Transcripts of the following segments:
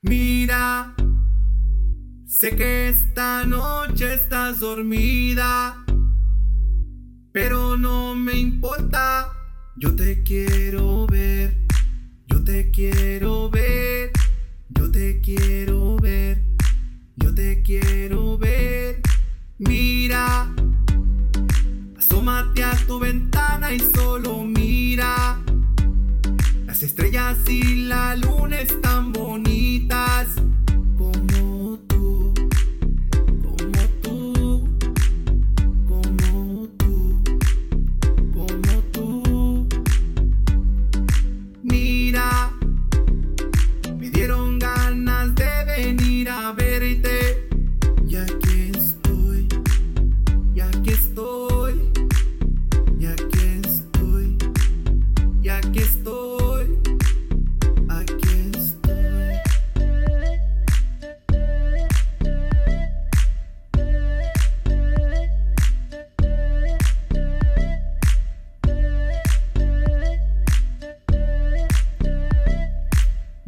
Mira, sé que esta noche estás dormida, pero no me importa, yo te quiero ver, yo te quiero ver, yo te quiero ver, yo te quiero ver. Mira, asómate a tu ventana y solo. Las estrellas y la luna están bonitas.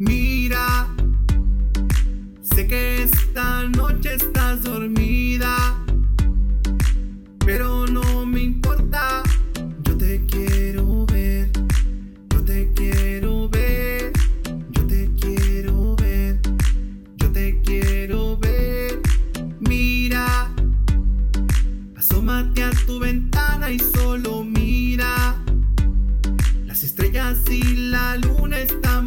Mira, sé que esta noche estás dormida, pero no me importa, yo te quiero ver, yo te quiero ver, yo te quiero ver, yo te quiero ver. Mira, asómate a tu ventana y solo mira, las estrellas y la luna están